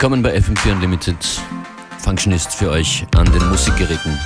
Willkommen bei FM4 Unlimited. Functionist für euch an den Musikgeräten.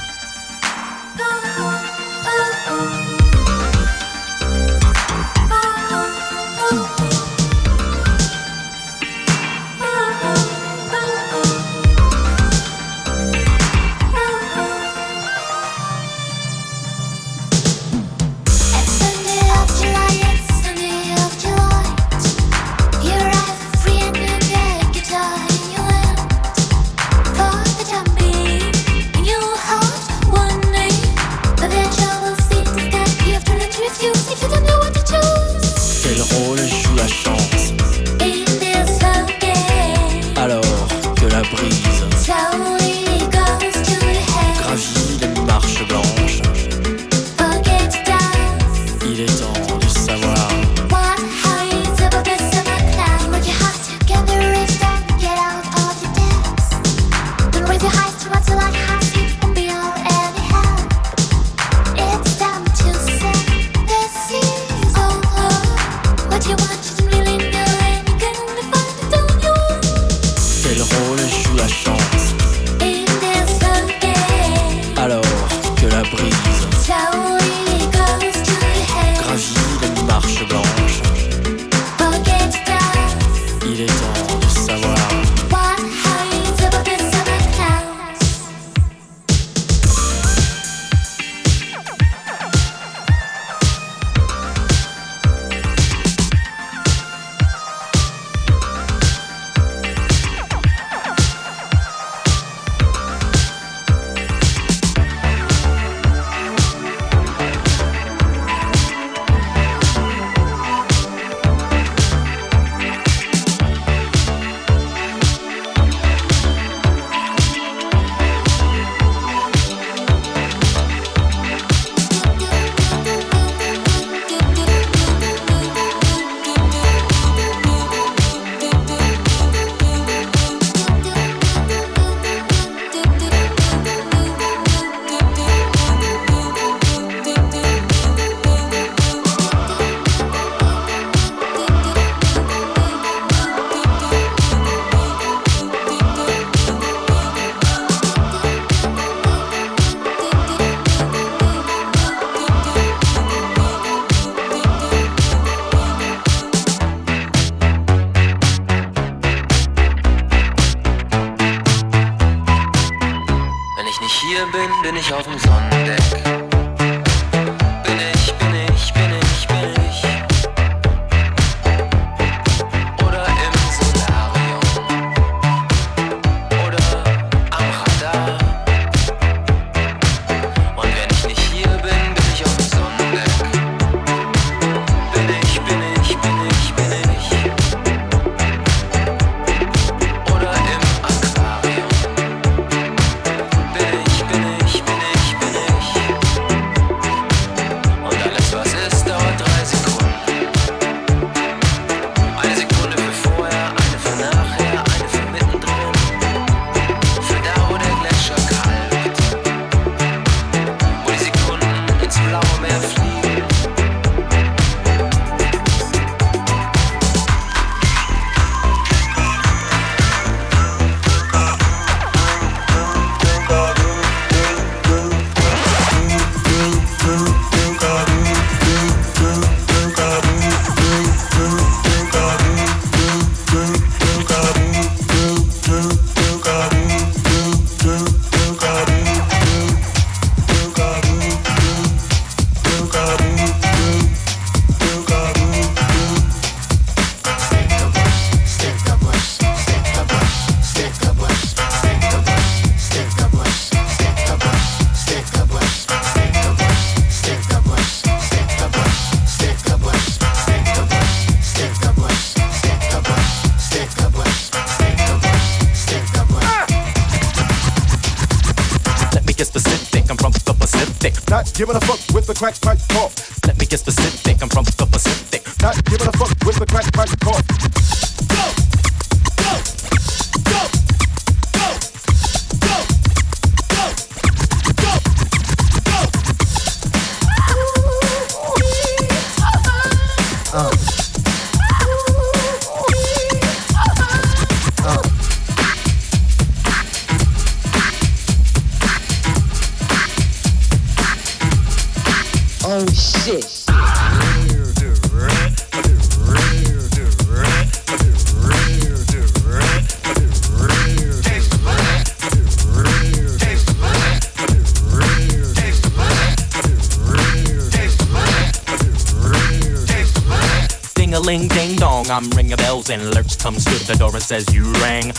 Uh. and lurch comes to the door and says you rang.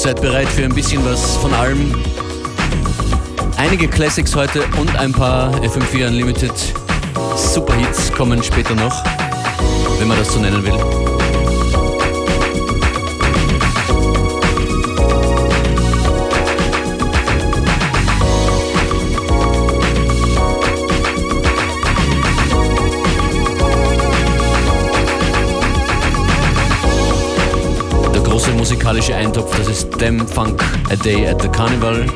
seid bereit für ein bisschen was von allem. Einige Classics heute und ein paar FM4 Unlimited Superhits kommen später noch, wenn man das so nennen will. musikalische Eintopf. Das ist Dem Funk, A Day at the Carnival.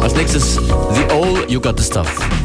Als nächstes The All You Got the Stuff.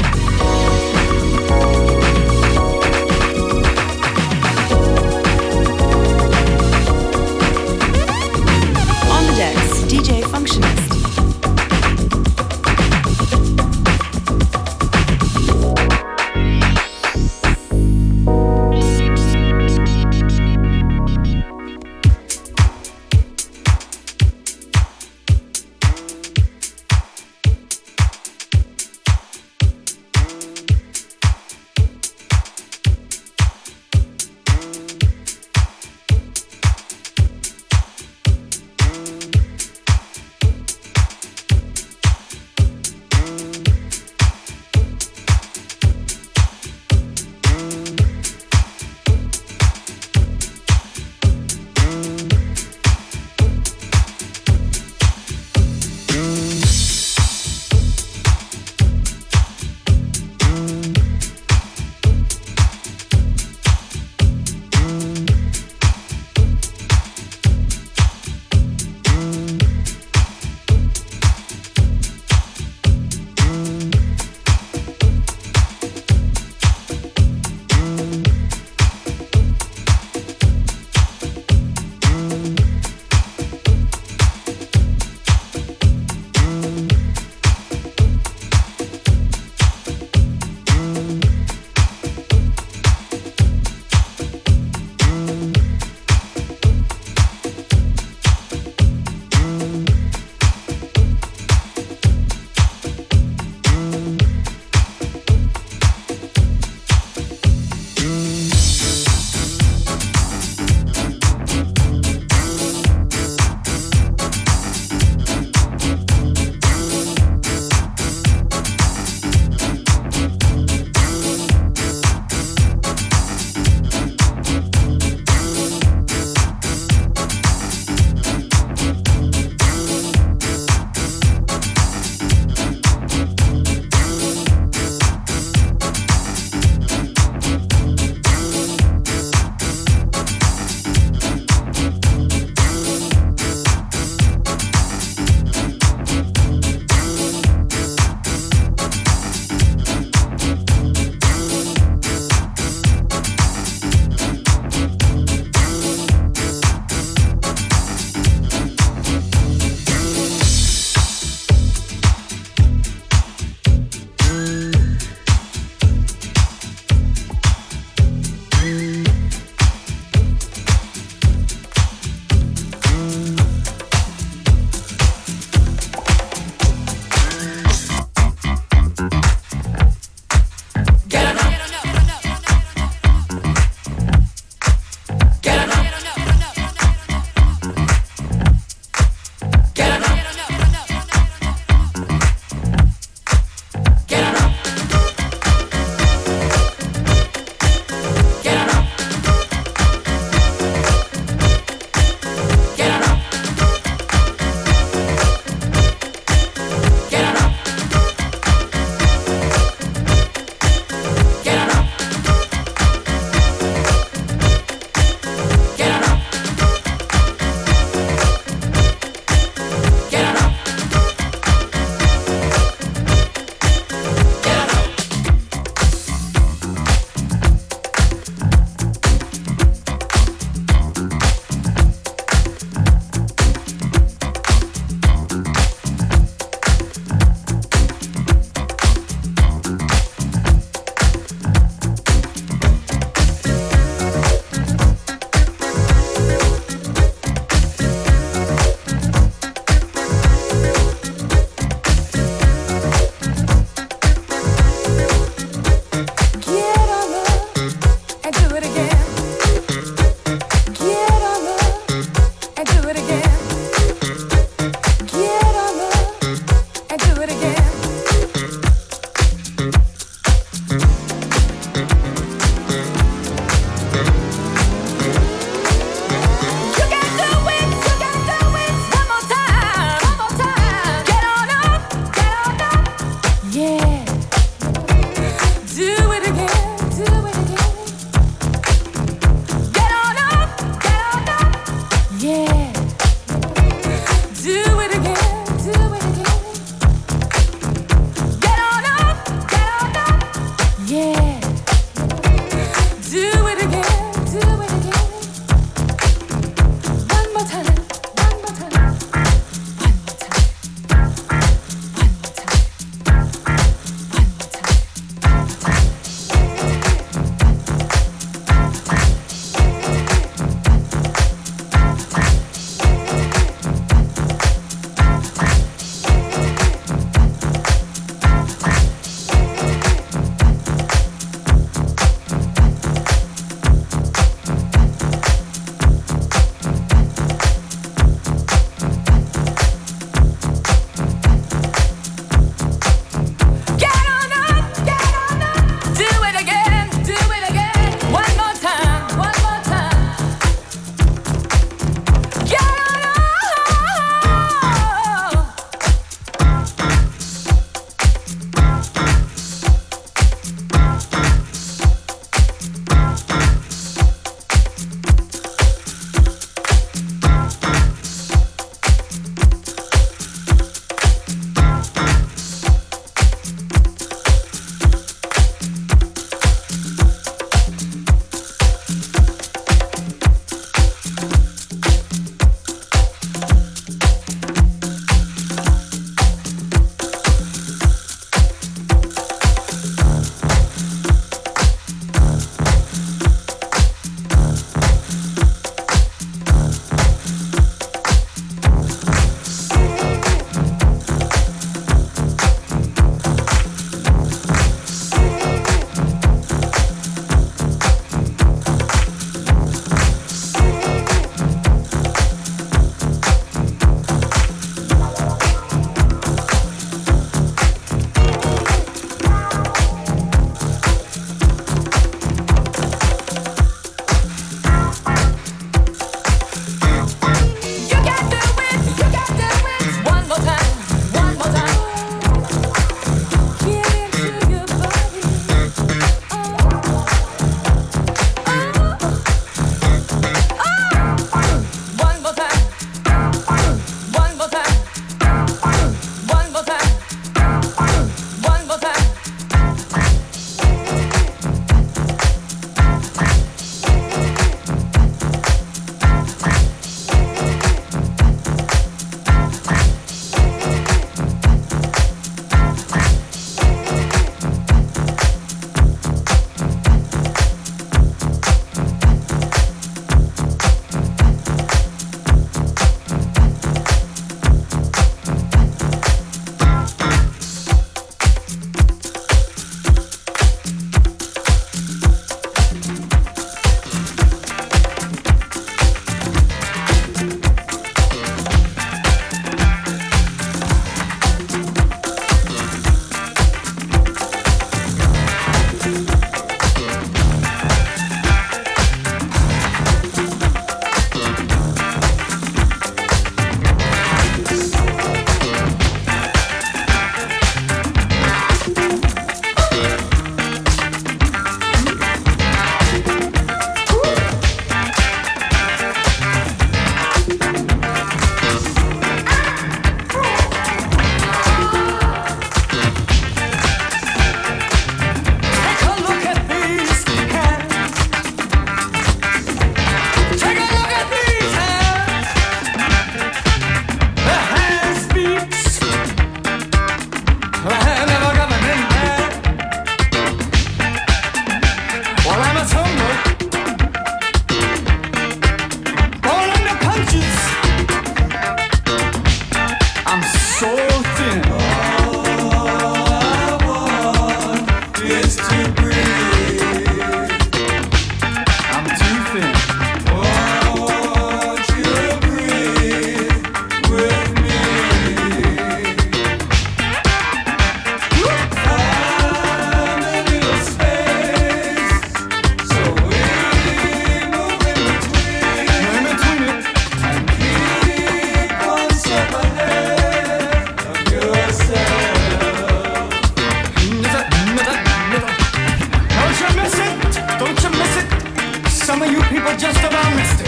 people just about missed it.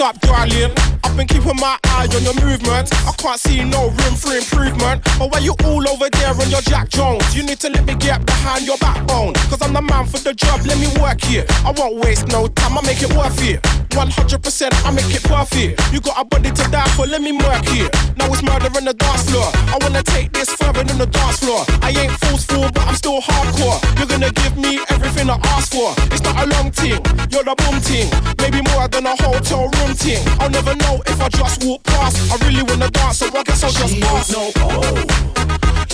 Up, darling? I've been keeping my eye on your movements. I can't see no room for improvement. But why you all over there on your Jack Jones? You need to let me get behind your backbone. Cause I'm the man for the job, let me work here. I won't waste no time, I make it worth it. 100% I make it perfect. You got a body to die for, let me work here. Now it's murder on the dance floor. I wanna take this further than the dance floor. I ain't fool's forceful, but I'm still hardcore. You're gonna give me everything I ask for. It's not a long thing, you're the boom thing. Maybe more than a hotel room thing. I'll never know if I just walk past. I really wanna dance, so I guess I'll just She pass. no oh.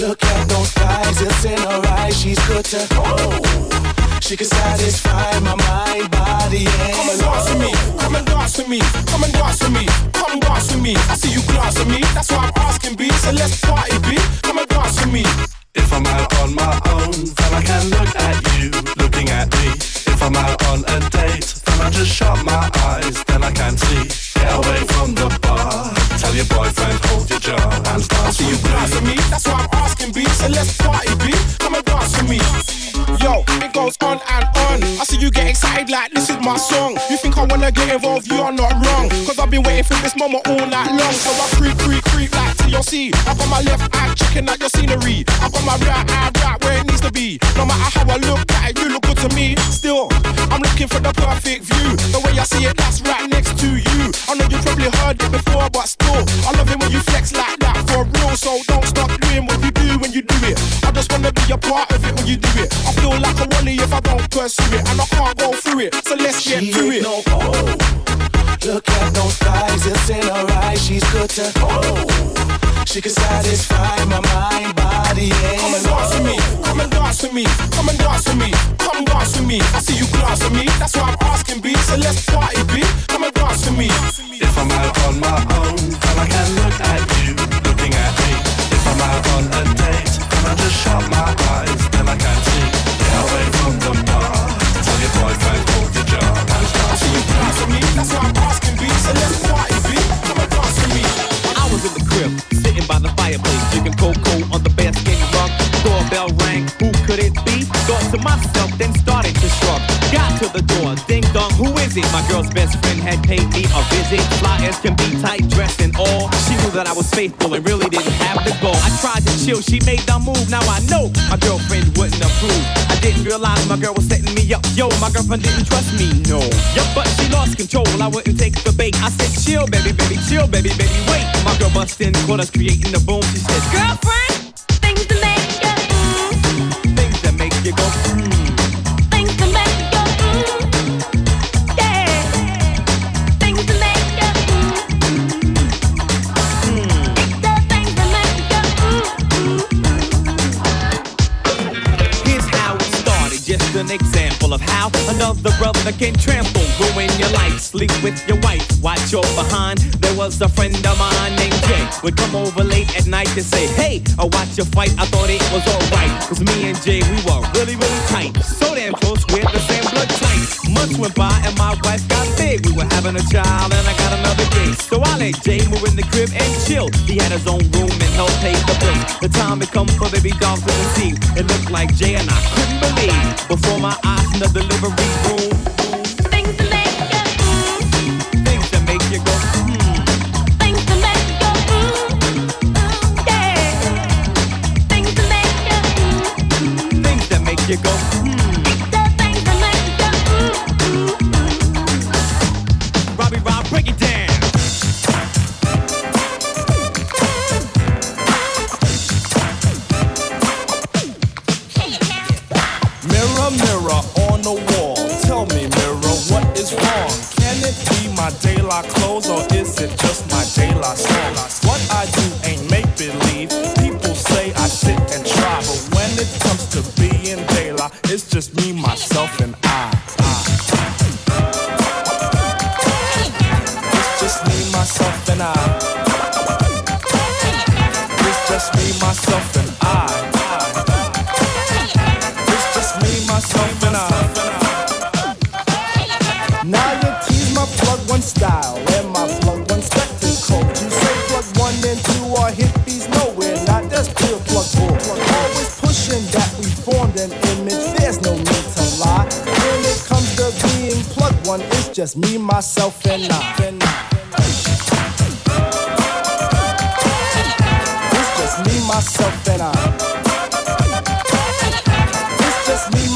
Look at those thighs, it's in her eyes. She's good to oh. She can satisfy my mind, body, and Come and dance with me, come and dance with me, come and dance with me, come dance with me. I see you glance at me, that's why I'm asking B. So let's party B, come and dance with me. If I'm out on my own, then I can look at you looking at me. If I'm out on a date, then I just shut my eyes, then I can see. Get away from the bar. Tell your boyfriend, hold your jaw and I dance see you glance at me. me, that's why I'm asking B. So let's party B, come and dance with me. Yo, it goes on and on. I see you get excited like this is my song. You think I wanna get involved? You're not wrong. Cause I've been waiting for this moment all night long. So I creep, creep, creep like TLC. I got my left eye checking out your scenery. I got my right eye right where it needs to be. No matter how I look at it, you look good to me. Still, I'm looking for the perfect view. The way I see it, that's right next to you. I know you probably heard it before, but still, I love it when you flex like that for real. So don't stop doing what you do when you do it. I just wanna be a part of it when you do it. I feel like a wally if I don't pursue it, and I can't go through it. So let's get She to ain't it. no oh. Look at those thighs, it's in her eyes. She's good to oh. She can satisfy my mind, body, and Come and dance with me, come and dance with me, come and dance with me, come dance with me. I see you glance at me, that's why I'm asking B. So let's party B, come and dance with me. If I'm out on my own, then I can look at you looking at me. I'm out on a date, then I just shut my eyes, I can see. Get away from the bar. Tell your boyfriend, and glance me, that's why I'm asking party come and dance me. I was in the crib, sitting by the fireplace, drinking cocoa on the bearskin rug. Doorbell rang, who could it be? Thought to myself, then started to shrug. Got to the door, My girl's best friend had paid me a visit. Fly as can be, tight dressed and all. She knew that I was faithful and really didn't have the goal. I tried to chill, she made the move. Now I know my girlfriend wouldn't approve. I didn't realize my girl was setting me up. Yo, my girlfriend didn't trust me, no. Yup, but she lost control. I wouldn't take the bait. I said, chill, baby, baby, chill, baby, baby, wait. My girl bust in, caught us creating the boom. She said, Girlfriend, example of how another brother can trample, ruin your life, sleep with your wife, watch your behind. There was a friend of mine named Jay, would come over late at night to say, Hey, I watch your fight. I thought it was alright, cause me and Jay, we were really, really tight. So damn close, we're the same blood type. Months went by and my wife got big. We were having a child and I got another gay. So I let Jay move in the crib and chill. He had his own room and helped pay the bill. The time had come for baby dogs to conceive. It looked like Jay and I couldn't believe. Before my eyes in the delivery room,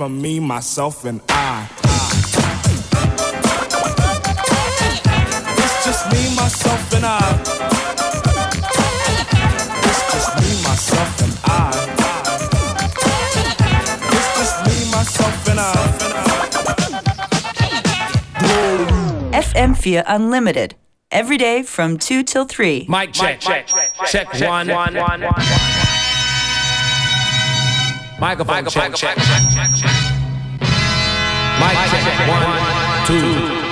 from me, myself, and I. It's just me, myself, and I. It's just me, myself, and I. It's just me, myself, and I. FM4 Unlimited. Every day from 2 till 3. Mic check, check, check, one, one, one, one. Microphone check, check, check, check. Mic check, one, two.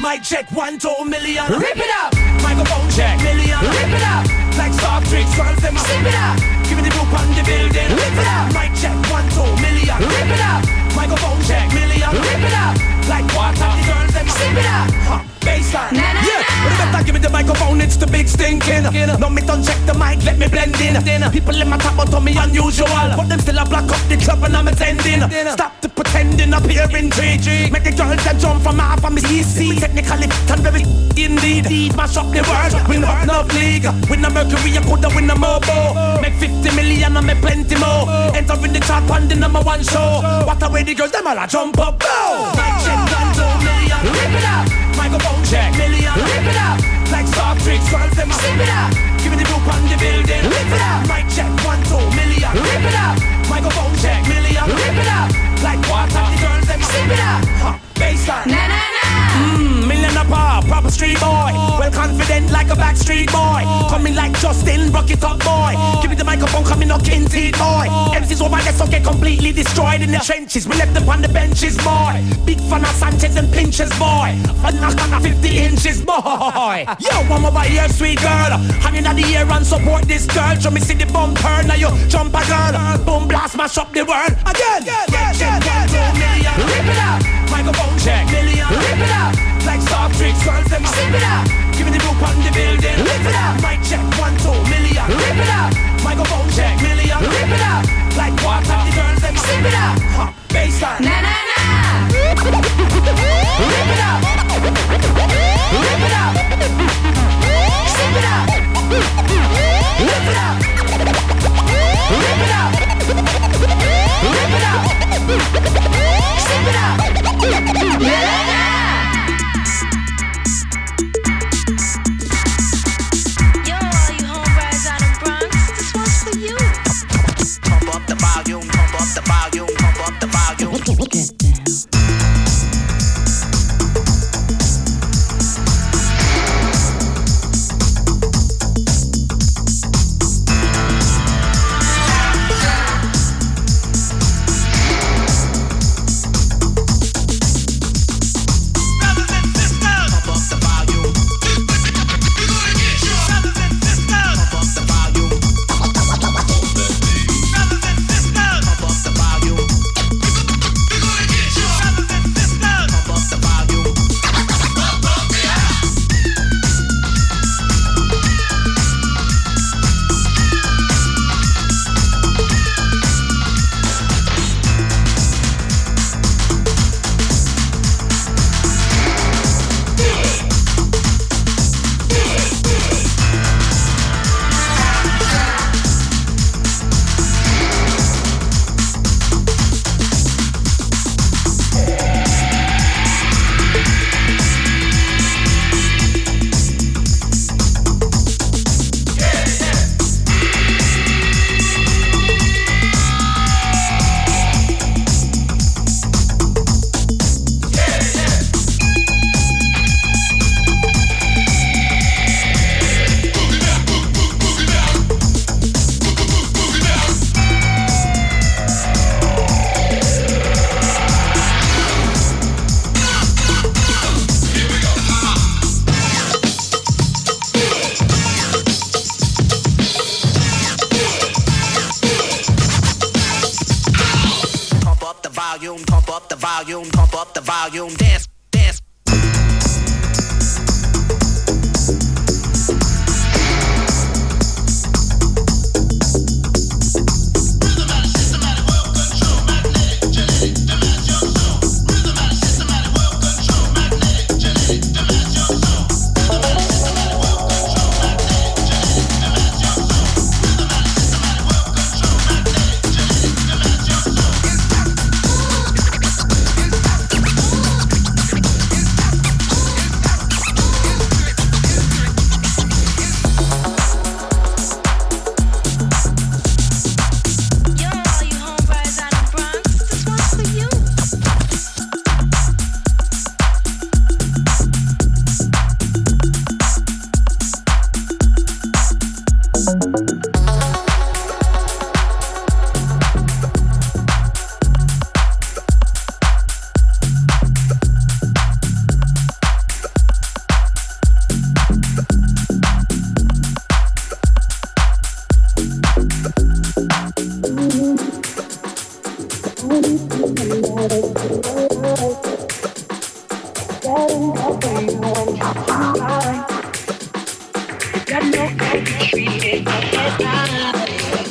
Mic check one two million. Rip it up. Microphone check million. Rip it up. Like soft drinks, girls them sip it up. Give me the group on the building. Microphone. It's the big stinking. No me don't check the mic. Let me blend in. People in my top to me unusual. But them still a block up the club and I'm attending. Stop the pretending up here in 3G. Make the girls that jump from half of me easy. Technically and very indeed. Mash up the world. Win up no league. Win a Mercury, I coulda win a Mobo. Make 50 million and make plenty more. Enter in the chart on the number one show. What a way the girls them all a jump up. Go. Mic check one two million. Rip it up. Microphone check million. Tricks, girls, them a Sip it up. Give me the group on the building. Rip it up. Mic check, one, two, million. Rip it up. Microphone check, million. Rip it up. Like water, the girls, them a Sip it up. Huh. Baseline. Na na na. Mmm, million up, proper street boy. Well confident like a backstreet boy. Coming like Justin, rock it up, boy. Give me the microphone, coming knocking teeth, boy. MCs over there, so get completely destroyed in the trenches. We left them on the benches, boy. Big fan of Sanchez and Pinchers, boy. Fan knock on 50 inches, boy. Yo, one over here, sweet girl. Hanging out the air and support this girl. Show me see the bumper, now you jump a girl. Boom, blast, mash up the world. Again, yeah, check one, two million. Rip it up. Microphone check, million. Rip it up. Like soft drinks, girls, them sip it up. Give me the group on the building. Rip it up. Mic check, one, two million. Rip it up. Microphone check, million. Rip it up. Like water, the girls, them sip it up. Huh. Baseline. Na na na. Rip it up. Rip it up. Sip it up. Rip it up. Only thing that matters in my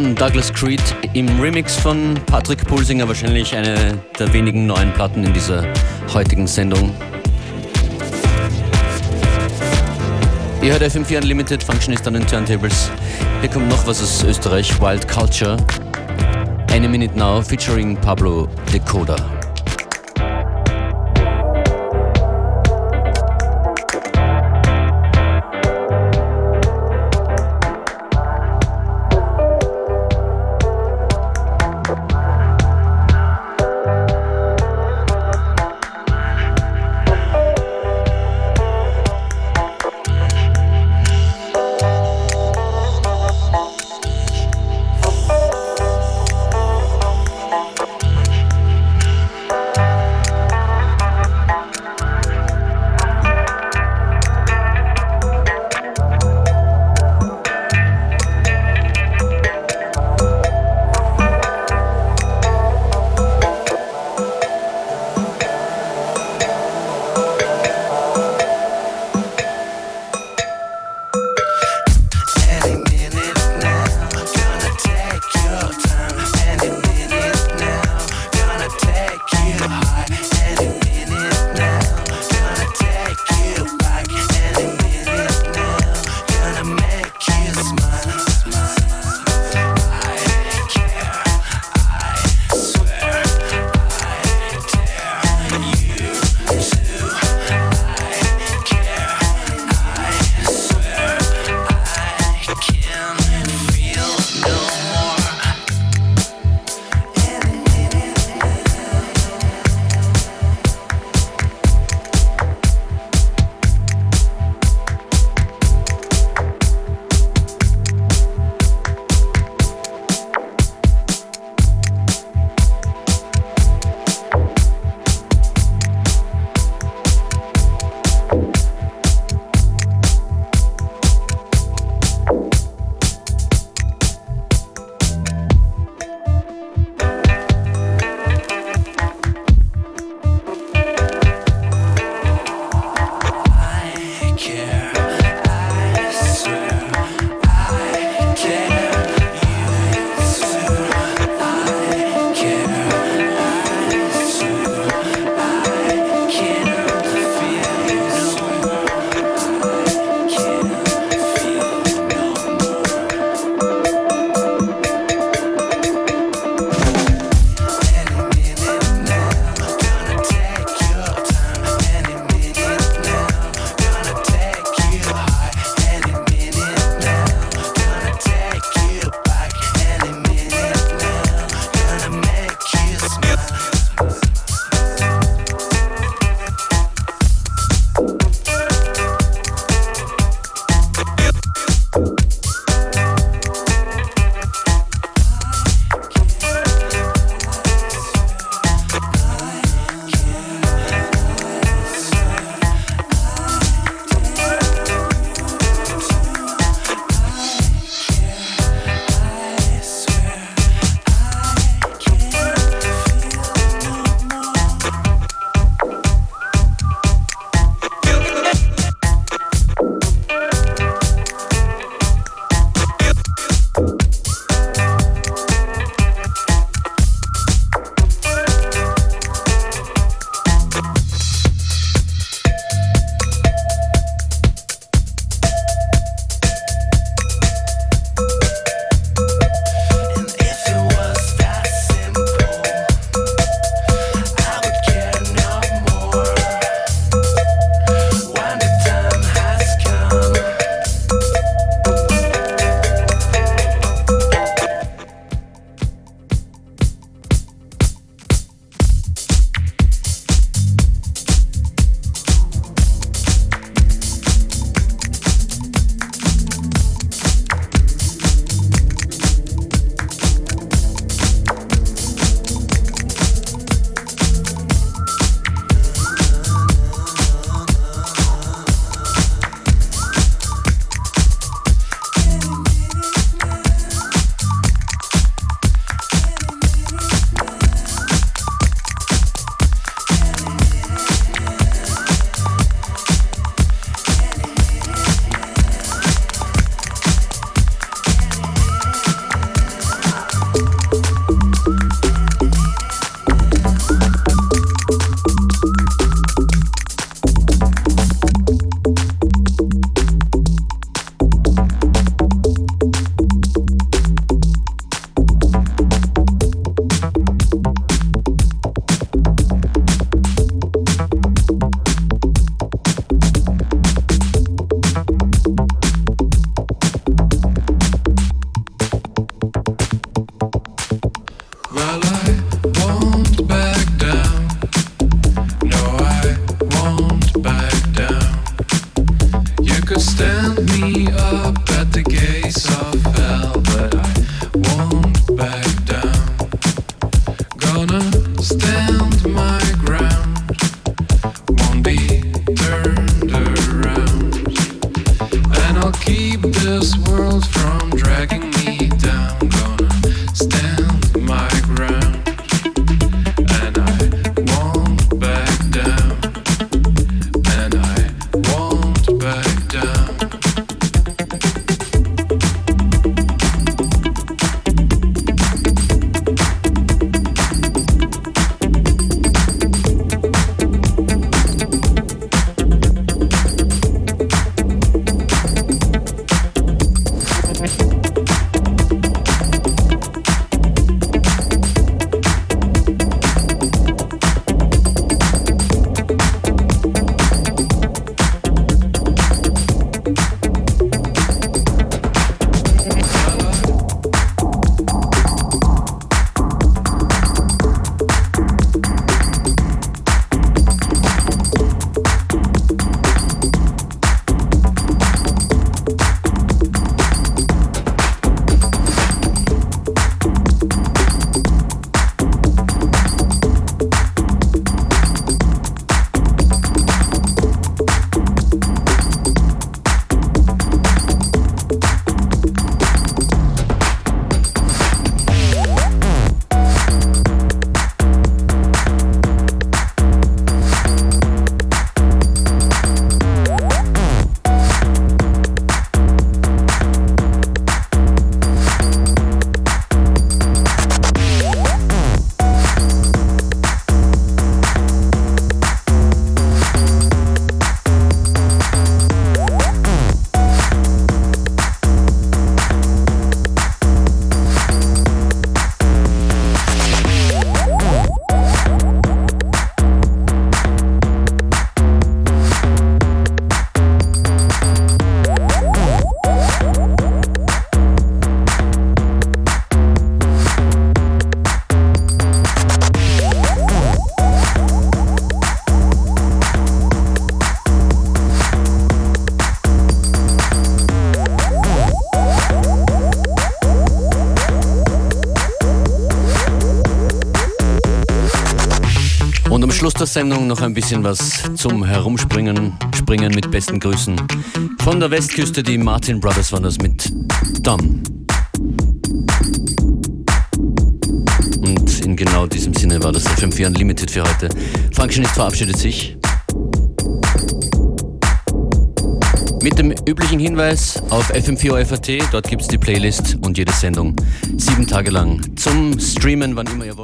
von Douglas Creed im Remix von Patrick Pulsinger, wahrscheinlich eine der wenigen neuen Platten in dieser heutigen Sendung. Ihr hört FM4 Unlimited, Functionist an den Turntables. Hier kommt noch was aus Österreich, Wild Culture. Any Minute Now featuring Pablo Decoda. Sendung noch ein bisschen was zum Herumspringen, Springen mit besten Grüßen. Von der Westküste, die Martin Brothers waren das mit Dom. Und in genau diesem Sinne war das FM4 Unlimited für heute. Functionist verabschiedet sich. Mit dem üblichen Hinweis auf FM4 FAT, dort gibt es die Playlist und jede Sendung sieben Tage lang zum Streamen, wann immer ihr wollt.